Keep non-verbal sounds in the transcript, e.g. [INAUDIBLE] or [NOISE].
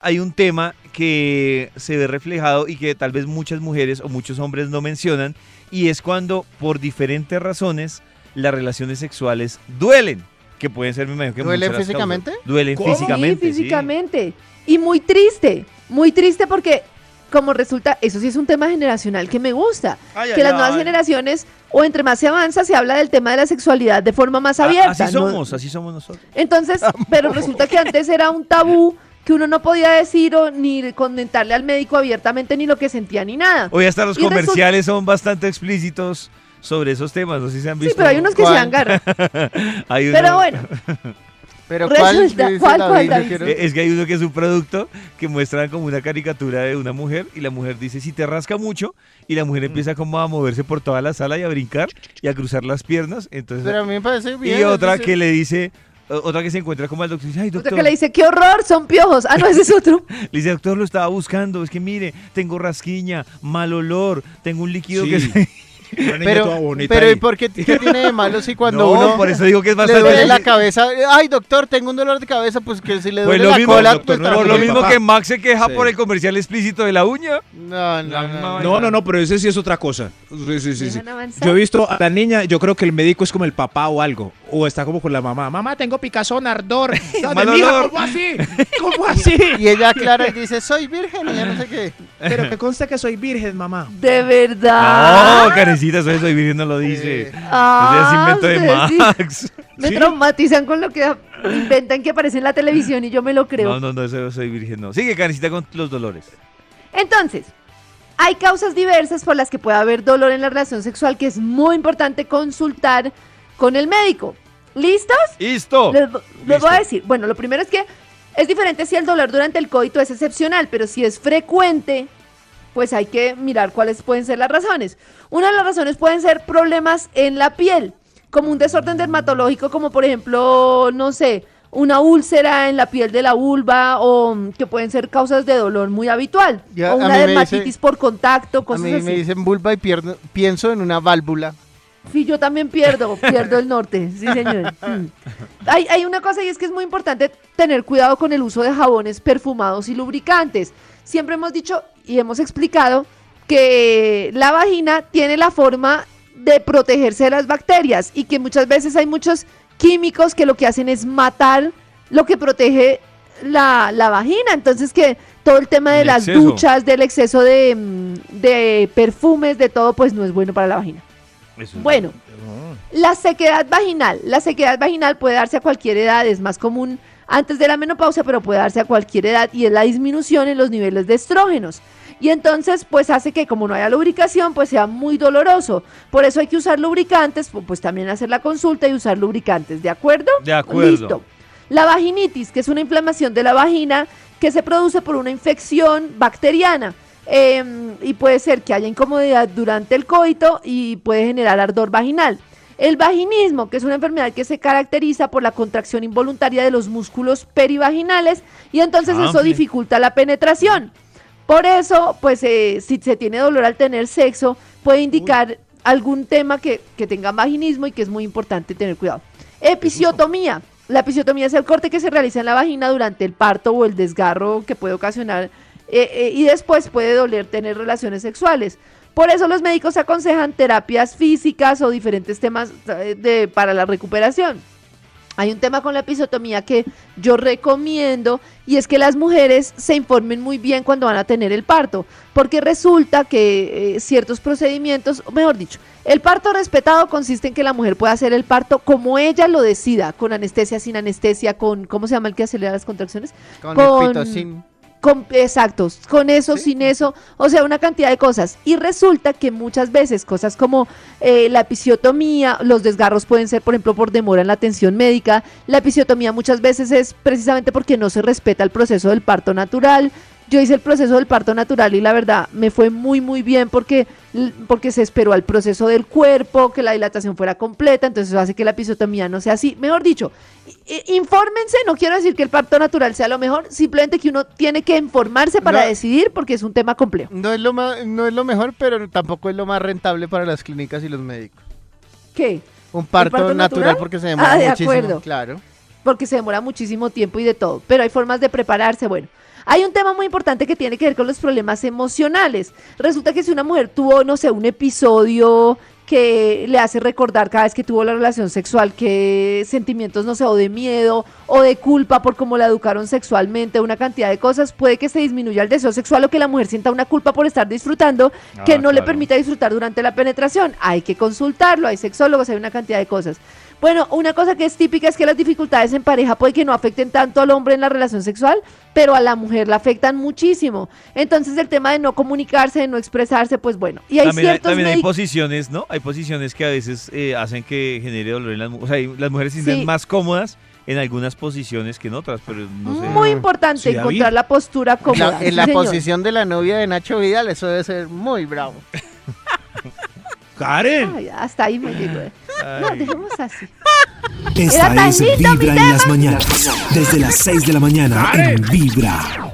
hay un tema que se ve reflejado y que tal vez muchas mujeres o muchos hombres no mencionan y es cuando por diferentes razones las relaciones sexuales duelen, que pueden ser, me imagino que ¿Duelen físicamente? causas. Duelen físicamente, sí. físicamente. Y muy triste, muy triste porque como resulta, eso sí es un tema generacional que me gusta, Ay, que ay, las nuevas ay. generaciones, o entre más se avanza, se habla del tema de la sexualidad de forma más Ah, abierta. Así ¿no? somos, así somos nosotros. Entonces, [LAUGHS] pero resulta que antes era un tabú que uno no podía decir o ni comentarle al médico abiertamente ni lo que sentía ni nada. Hoy hasta los Y comerciales son bastante explícitos sobre esos temas, no sé si se han Sí, visto. pero hay unos que se ¿Cuál? agarran. [LAUGHS] Hay uno- Pero bueno, [LAUGHS] Pero ¿cuál? Resulta- Dice ¿cuál, David, cuál, David? quiero- Eh, Es que hay uno que es un producto que muestran como una caricatura de una mujer y la mujer dice si te rasca mucho y la Mm. mujer empieza como a moverse por toda la sala y a brincar y a cruzar las piernas. Entonces, Pero a mí me parece bien. y otra que le dice, otra que se encuentra como al doctor dice, ay otra doctor, que le dice, qué horror, son piojos. Ah, no, ese es otro. [LAUGHS] le dice, doctor lo estaba buscando, es que mire, tengo rasquiña, mal olor, tengo un líquido que Sí. [LAUGHS] se... Pero, pero. ¿y por qué, qué tiene de malo si cuando no, uno por eso digo que es le bastante... duele la cabeza? Ay, doctor, tengo un dolor de cabeza, pues que si le Pues duele lo la mismo, cola, doctor, pues no Por lo mi mismo papá. que Max se queja Sí. por el comercial explícito de la uña. No, no, La no. no. No, no, no, pero ese sí es otra cosa. Sí, sí, sí. Yo he visto a la niña, yo creo que el médico es como el papá o algo. O está como con la mamá. Mamá, tengo picazón, ardor. [LAUGHS] Olor. ¿Cómo así? [LAUGHS] ¿Cómo así? Y ella aclara y dice, soy virgen y ya no sé qué. Pero que conste que soy virgen, mamá. De verdad. No, carecita, eso, eso Virgen no lo dice. Ah, Ese es invento de sí Max. [LAUGHS] Me ¿Sí? traumatizan con lo que inventan que aparece en la televisión y yo me lo creo. No, no, no, eso soy virgen, no. Sigue, carecita, con los dolores. Entonces, hay causas diversas por las que puede haber dolor en la relación sexual que es muy importante consultar con el médico. ¿Listos? ¡Listo! Les, les Listo. voy a decir. Bueno, lo primero es que es diferente si el dolor durante el coito es excepcional, pero si es frecuente, pues hay que mirar cuáles pueden ser las razones. Una de las razones pueden ser problemas en la piel, como un desorden dermatológico, como por ejemplo, no sé, una úlcera en la piel de la vulva o mm, que pueden ser causas de dolor muy habitual. Ya, o a una mí dermatitis dice- por contacto, A cosas mí así. me dicen vulva y pierdo- pienso en una válvula. Sí, yo también pierdo, pierdo el norte, sí señor. Mm. Hay, hay una cosa y es que es muy importante tener cuidado con el uso de jabones perfumados y lubricantes. Siempre hemos dicho y hemos explicado que la vagina tiene la forma de protegerse de las bacterias y que muchas veces hay muchos químicos que lo que hacen es matar lo que protege la, la vagina. Entonces que todo el tema de El las exceso. duchas, del exceso de, mm, de perfumes, de todo, pues no es bueno para la vagina. Eso es- Bueno, la sequedad vaginal. La sequedad vaginal puede darse a cualquier edad, es más común antes de la menopausia, pero puede darse a cualquier edad y es la disminución en los niveles de estrógenos. Y entonces, pues hace que como no haya lubricación, pues sea muy doloroso. Por eso hay que usar lubricantes, pu- pues también hacer la consulta y usar lubricantes, ¿de acuerdo? De acuerdo. Listo. La vaginitis, que es una inflamación de la vagina que se produce por una infección bacteriana. Eh, y puede ser que haya incomodidad durante el coito y puede generar ardor vaginal. El vaginismo, que es una enfermedad que se caracteriza por la contracción involuntaria de los músculos perivaginales y entonces Ah, eso sí. dificulta la penetración. Por eso, pues eh, si se tiene dolor al tener sexo, puede indicar algún tema que, que tenga vaginismo y que es muy importante tener cuidado. Episiotomía. La episiotomía es el corte que se realiza en la vagina durante el parto o el desgarro que puede ocasionar eh, eh, y después puede doler tener relaciones sexuales. Por eso los médicos aconsejan terapias físicas o diferentes temas eh, de, para la recuperación. Hay un tema con la episiotomía que yo recomiendo y es que las mujeres se informen muy bien cuando van a tener el parto, porque resulta que eh, ciertos procedimientos, mejor dicho, el parto respetado consiste en que la mujer pueda hacer el parto como ella lo decida, con anestesia, sin anestesia, con, ¿cómo se llama el que acelera las contracciones? Con, Con- el pitocin. Con, exacto, con eso, sin eso, o sea, una cantidad de cosas. Y resulta que muchas veces cosas como eh, la episiotomía, los desgarros pueden ser, por ejemplo, por demora en la atención médica. La episiotomía muchas veces es precisamente porque no se respeta el proceso del parto natural. Yo hice el proceso del parto natural y la verdad me fue muy, muy bien porque, porque se esperó al proceso del cuerpo, que la dilatación fuera completa, entonces eso hace que la episiotomía no sea así. Mejor dicho, infórmense, no quiero decir que el parto natural sea lo mejor, simplemente que uno tiene que informarse para No. decidir porque es un tema complejo. No es, lo ma- no es lo mejor, pero tampoco es lo más rentable para las clínicas y los médicos. ¿Qué? Un parto, parto natural? natural? porque se demora Ah, de muchísimo. acuerdo. Claro. Porque se demora muchísimo tiempo y de todo, pero hay formas de prepararse, bueno. Hay un tema muy importante que tiene que ver con los problemas emocionales. Resulta que si una mujer tuvo, no sé, un episodio que le hace recordar cada vez que tuvo la relación sexual que sentimientos, no sé, o de miedo o de culpa por cómo la educaron sexualmente, una cantidad de cosas, puede que se disminuya el deseo sexual o que la mujer sienta una culpa por estar disfrutando que Ah, no le permita disfrutar durante la penetración. Hay que consultarlo, hay sexólogos, hay una cantidad de cosas. Bueno, una cosa que es típica es que las dificultades en pareja puede que no afecten tanto al hombre en la relación sexual, pero a la mujer la afectan muchísimo. Entonces el tema de no comunicarse, de no expresarse, pues bueno. Y hay también hay, ciertos también hay posiciones, ¿no? Hay posiciones que a veces eh, hacen que genere dolor en las mujeres. O sea, las mujeres se sienten Sí. más cómodas en algunas posiciones que en otras, pero no sé. Muy importante Sí, encontrar la postura cómoda. La- en sí, la señor. posición de la novia de Nacho Vidal, eso debe ser muy bravo. [LAUGHS] Karen. Ay, hasta ahí me llegó. No, dejemos así. Esta es Vibra en las mañanas. Desde las 6 de la mañana en Vibra.